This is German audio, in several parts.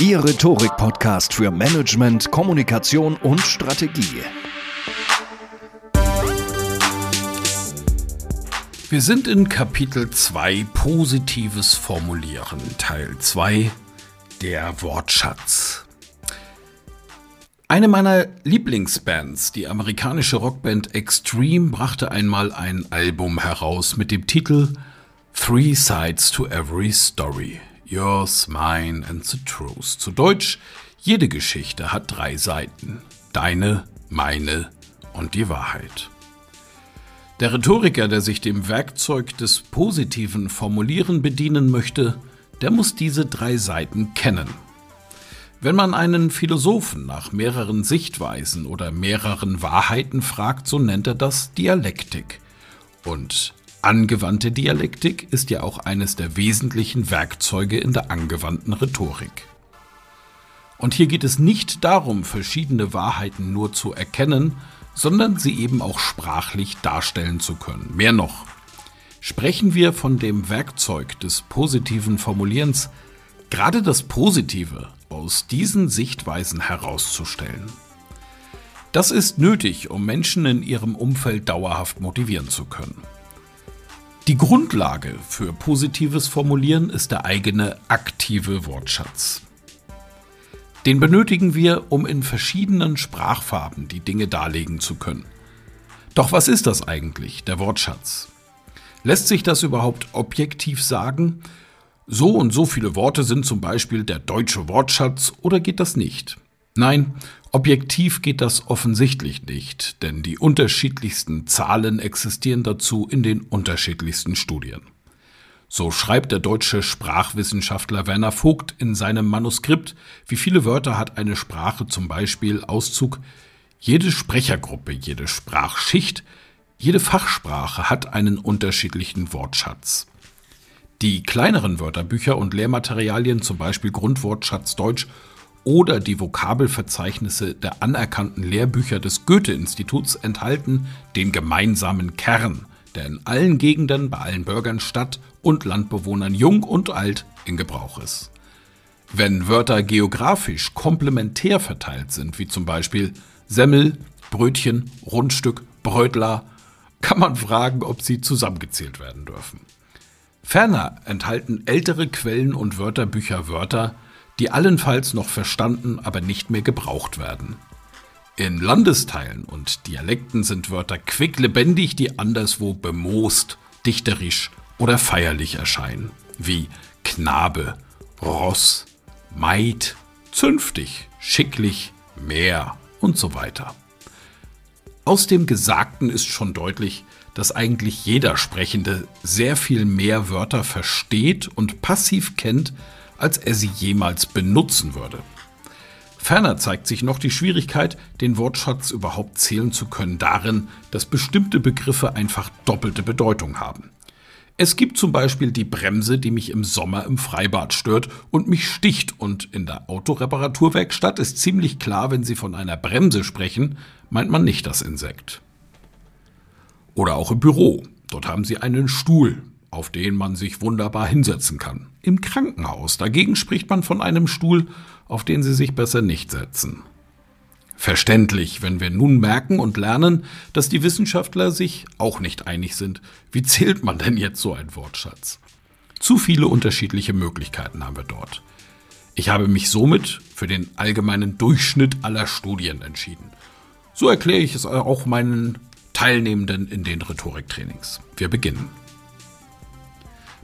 Ihr Rhetorik-Podcast für Management, Kommunikation und Strategie. Wir sind in Kapitel 2 Positives Formulieren, Teil 2 der Wortschatz. Eine meiner Lieblingsbands, die amerikanische Rockband Extreme, brachte einmal ein Album heraus mit dem Titel Three Sides to Every Story. Yours, Mine and the Truth. Zu Deutsch, jede Geschichte hat drei Seiten. Deine, meine und die Wahrheit. Der Rhetoriker, der sich dem Werkzeug des positiven Formulieren bedienen möchte, der muss diese drei Seiten kennen. Wenn man einen Philosophen nach mehreren Sichtweisen oder mehreren Wahrheiten fragt, so nennt er das Dialektik. Und Angewandte Dialektik ist ja auch eines der wesentlichen Werkzeuge in der angewandten Rhetorik. Und hier geht es nicht darum, verschiedene Wahrheiten nur zu erkennen, sondern sie eben auch sprachlich darstellen zu können. Mehr noch, sprechen wir von dem Werkzeug des positiven Formulierens, gerade das Positive aus diesen Sichtweisen herauszustellen. Das ist nötig, um Menschen in ihrem Umfeld dauerhaft motivieren zu können. Die Grundlage für positives Formulieren ist der eigene aktive Wortschatz. Den benötigen wir, um in verschiedenen Sprachfarben die Dinge darlegen zu können. Doch was ist das eigentlich, der Wortschatz? Lässt sich das überhaupt objektiv sagen? So und so viele Worte sind zum Beispiel der deutsche Wortschatz oder geht das nicht? Nein, objektiv geht das offensichtlich nicht, denn die unterschiedlichsten Zahlen existieren dazu in den unterschiedlichsten Studien. So schreibt der deutsche Sprachwissenschaftler Werner Vogt in seinem Manuskript, wie viele Wörter hat eine Sprache zum Beispiel Auszug jede Sprechergruppe, jede Sprachschicht, jede Fachsprache hat einen unterschiedlichen Wortschatz. Die kleineren Wörterbücher und Lehrmaterialien, zum Beispiel Grundwortschatz Deutsch oder die Vokabelverzeichnisse der anerkannten Lehrbücher des Goethe-Instituts enthalten den gemeinsamen Kern, der in allen Gegenden bei allen Bürgern, Stadt- und Landbewohnern jung und alt in Gebrauch ist. Wenn Wörter geografisch komplementär verteilt sind, wie zum Beispiel Semmel, Brötchen, Rundstück, Brötler, kann man fragen, ob sie zusammengezählt werden dürfen. Ferner enthalten ältere Quellen und Wörterbücher Wörter, die allenfalls noch verstanden, aber nicht mehr gebraucht werden. In Landesteilen und Dialekten sind Wörter quicklebendig, die anderswo bemoost, dichterisch oder feierlich erscheinen, wie Knabe, Ross, Maid, zünftig, schicklich, mehr und so weiter. Aus dem Gesagten ist schon deutlich, dass eigentlich jeder Sprechende sehr viel mehr Wörter versteht und passiv kennt, als er sie jemals benutzen würde. Ferner zeigt sich noch die Schwierigkeit, den Wortschatz überhaupt zählen zu können, darin, dass bestimmte Begriffe einfach doppelte Bedeutung haben. Es gibt zum Beispiel die Bremse, die mich im Sommer im Freibad stört und mich sticht, und in der Autoreparaturwerkstatt ist ziemlich klar, wenn Sie von einer Bremse sprechen, meint man nicht das Insekt. Oder auch im Büro. Dort haben Sie einen Stuhl, auf den man sich wunderbar hinsetzen kann. Im Krankenhaus dagegen spricht man von einem Stuhl, auf den Sie sich besser nicht setzen. Verständlich, wenn wir nun merken und lernen, dass die Wissenschaftler sich auch nicht einig sind. Wie zählt man denn jetzt so einen Wortschatz? Zu viele unterschiedliche Möglichkeiten haben wir dort. Ich habe mich somit für den allgemeinen Durchschnitt aller Studien entschieden. So erkläre ich es auch meinen Teilnehmenden in den Rhetoriktrainings. Wir beginnen.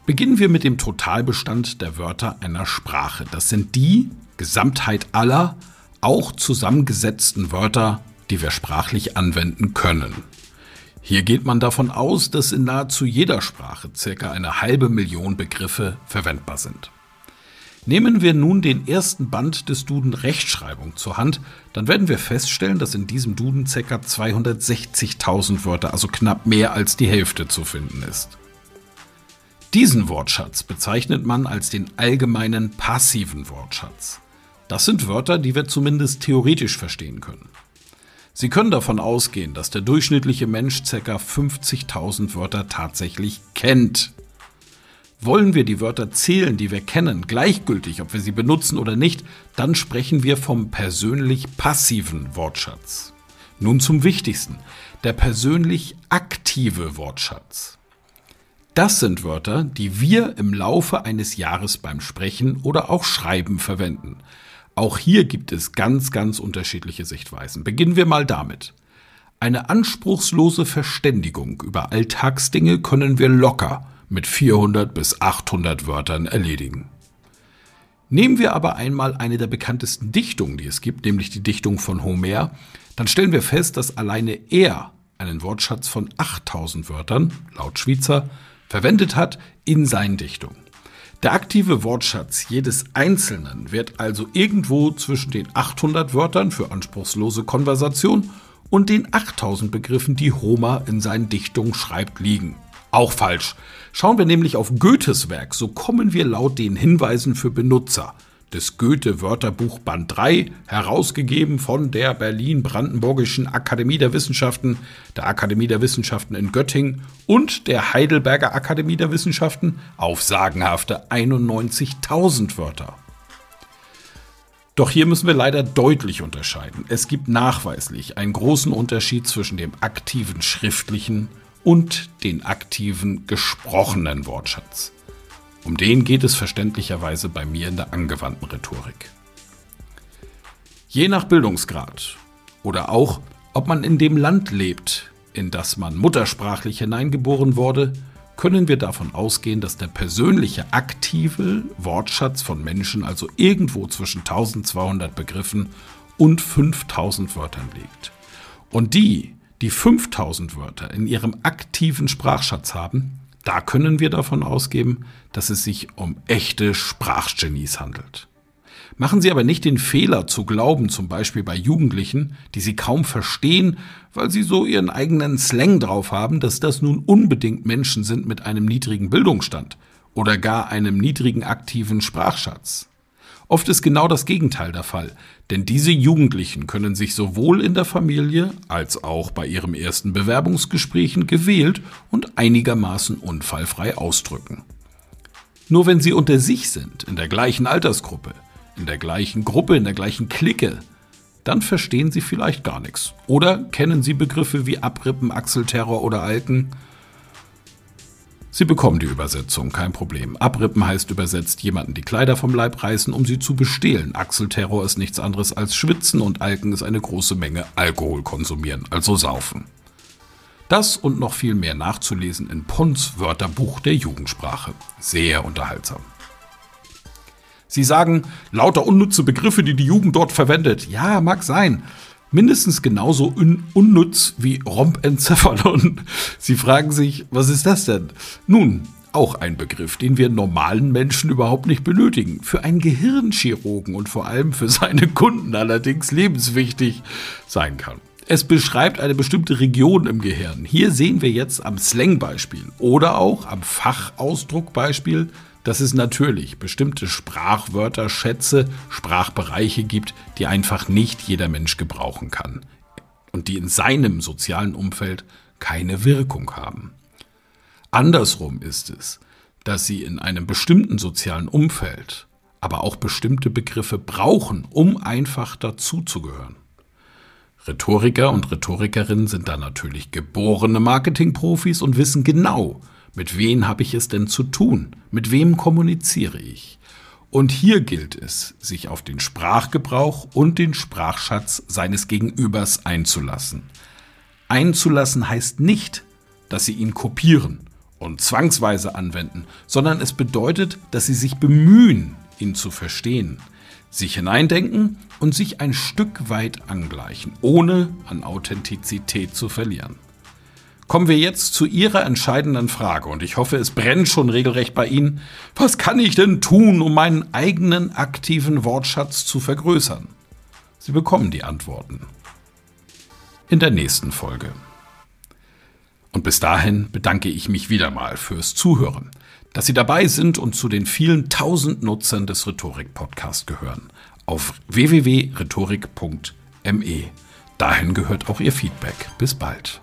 Beginnen wir mit dem Totalbestand der Wörter einer Sprache. Das sind die Gesamtheit aller, auch zusammengesetzten Wörter, die wir sprachlich anwenden können. Hier geht man davon aus, dass in nahezu jeder Sprache circa eine halbe Million Begriffe verwendbar sind. Nehmen wir nun den ersten Band des Duden Rechtschreibung zur Hand, dann werden wir feststellen, dass in diesem Duden ca. 260.000 Wörter, also knapp mehr als die Hälfte zu finden ist. Diesen Wortschatz bezeichnet man als den allgemeinen passiven Wortschatz. Das sind Wörter, die wir zumindest theoretisch verstehen können. Sie können davon ausgehen, dass der durchschnittliche Mensch ca. 50.000 Wörter tatsächlich kennt. Wollen wir die Wörter zählen, die wir kennen, gleichgültig, ob wir sie benutzen oder nicht, dann sprechen wir vom persönlich passiven Wortschatz. Nun zum Wichtigsten, der persönlich aktive Wortschatz. Das sind Wörter, die wir im Laufe eines Jahres beim Sprechen oder auch Schreiben verwenden. Auch hier gibt es ganz, ganz unterschiedliche Sichtweisen. Beginnen wir mal damit. Eine anspruchslose Verständigung über Alltagsdinge können wir locker mit 400 bis 800 Wörtern erledigen. Nehmen wir aber einmal eine der bekanntesten Dichtungen, die es gibt, nämlich die Dichtung von Homer, dann stellen wir fest, dass alleine er einen Wortschatz von 8000 Wörtern, laut Schweizer, verwendet hat in seinen Dichtungen. Der aktive Wortschatz jedes Einzelnen wird also irgendwo zwischen den 800 Wörtern für anspruchslose Konversation und den 8000 Begriffen, die Homer in seinen Dichtungen schreibt, liegen. Auch falsch. Schauen wir nämlich auf Goethes Werk, so kommen wir laut den Hinweisen für Benutzer des Goethe-Wörterbuch Band 3, herausgegeben von der Berlin-Brandenburgischen Akademie der Wissenschaften, der Akademie der Wissenschaften in Göttingen und der Heidelberger Akademie der Wissenschaften auf sagenhafte 91.000 Wörter. Doch hier müssen wir leider deutlich unterscheiden. Es gibt nachweislich einen großen Unterschied zwischen dem aktiven schriftlichen und den aktiven gesprochenen Wortschatz. Um den geht es verständlicherweise bei mir in der angewandten Rhetorik. Je nach Bildungsgrad oder auch, ob man in dem Land lebt, in das man muttersprachlich hineingeboren wurde, können wir davon ausgehen, dass der persönliche aktive Wortschatz von Menschen also irgendwo zwischen 1200 Begriffen und 5000 Wörtern liegt. Und die, die 5000 Wörter in ihrem aktiven Sprachschatz haben, da können wir davon ausgehen, dass es sich um echte Sprachgenies handelt. Machen Sie aber nicht den Fehler zu glauben, zum Beispiel bei Jugendlichen, die Sie kaum verstehen, weil sie so ihren eigenen Slang drauf haben, dass das nun unbedingt Menschen sind mit einem niedrigen Bildungsstand oder gar einem niedrigen aktiven Sprachschatz. Oft ist genau das Gegenteil der Fall, denn diese Jugendlichen können sich sowohl in der Familie als auch bei ihren ersten Bewerbungsgesprächen gewählt und einigermaßen unfallfrei ausdrücken. Nur wenn sie unter sich sind, in der gleichen Altersgruppe, in der gleichen Gruppe, in der gleichen Clique, dann verstehen sie vielleicht gar nichts. Oder kennen sie Begriffe wie Abrippen, Achselterror oder Alken, Sie bekommen die Übersetzung, kein Problem. Abrippen heißt übersetzt jemanden die Kleider vom Leib reißen, um sie zu bestehlen. Achselterror ist nichts anderes als Schwitzen und Alken ist eine große Menge Alkohol konsumieren, also saufen. Das und noch viel mehr nachzulesen in Pons Wörterbuch der Jugendsprache. Sehr unterhaltsam. Sie sagen, lauter unnütze Begriffe, die die Jugend dort verwendet. Ja, mag sein mindestens genauso un unnütz wie Rompencephalon. Sie fragen sich, was ist das denn? Nun, auch ein Begriff, den wir normalen Menschen überhaupt nicht benötigen. Für einen Gehirnchirurgen und vor allem für seine Kunden allerdings lebenswichtig sein kann. Es beschreibt eine bestimmte Region im Gehirn. Hier sehen wir jetzt am Slang-Beispiel oder auch am Fachausdruckbeispiel dass es natürlich bestimmte Sprachwörter, Schätze, Sprachbereiche gibt, die einfach nicht jeder Mensch gebrauchen kann und die in seinem sozialen Umfeld keine Wirkung haben. Andersrum ist es, dass sie in einem bestimmten sozialen Umfeld aber auch bestimmte Begriffe brauchen, um einfach dazuzugehören. Rhetoriker und Rhetorikerinnen sind da natürlich geborene Marketingprofis und wissen genau, mit wem habe ich es denn zu tun, mit wem kommuniziere ich. Und hier gilt es, sich auf den Sprachgebrauch und den Sprachschatz seines Gegenübers einzulassen. Einzulassen heißt nicht, dass Sie ihn kopieren und zwangsweise anwenden, sondern es bedeutet, dass Sie sich bemühen, ihn zu verstehen, sich hineindenken und sich ein Stück weit angleichen, ohne an Authentizität zu verlieren. Kommen wir jetzt zu Ihrer entscheidenden Frage und ich hoffe, es brennt schon regelrecht bei Ihnen. Was kann ich denn tun, um meinen eigenen aktiven Wortschatz zu vergrößern? Sie bekommen die Antworten in der nächsten Folge. Und bis dahin bedanke ich mich wieder mal fürs Zuhören, dass Sie dabei sind und zu den vielen tausend Nutzern des Rhetorik-Podcasts gehören. Auf www.rhetorik.me. Dahin gehört auch Ihr Feedback. Bis bald.